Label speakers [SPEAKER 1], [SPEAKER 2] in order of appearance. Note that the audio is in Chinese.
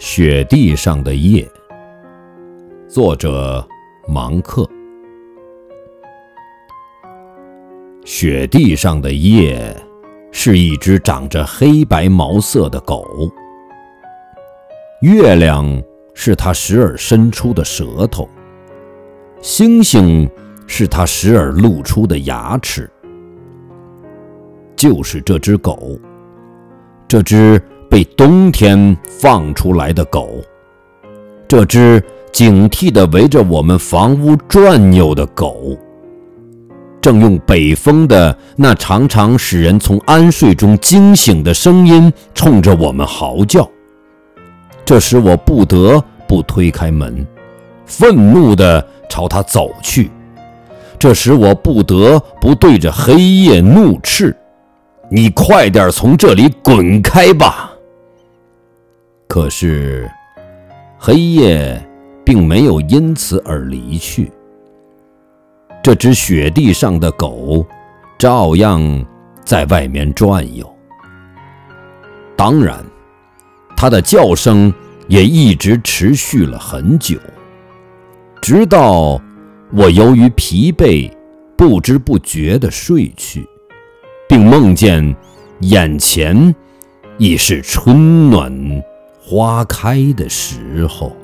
[SPEAKER 1] 雪地上的夜，作者芒克。雪地上的夜，是一只长着黑白毛色的狗。月亮是它时而伸出的舌头，星星是它时而露出的牙齿。就是这只狗，这只。被冬天放出来的狗，这只警惕地围着我们房屋转悠的狗，正用北风的那常常使人从安睡中惊醒的声音冲着我们嚎叫。这时我不得不推开门，愤怒地朝它走去。这时我不得不对着黑夜怒斥：“你快点从这里滚开吧！”可是，黑夜并没有因此而离去。这只雪地上的狗照样在外面转悠。当然，它的叫声也一直持续了很久，直到我由于疲惫不知不觉地睡去，并梦见眼前已是春暖。花开的时候。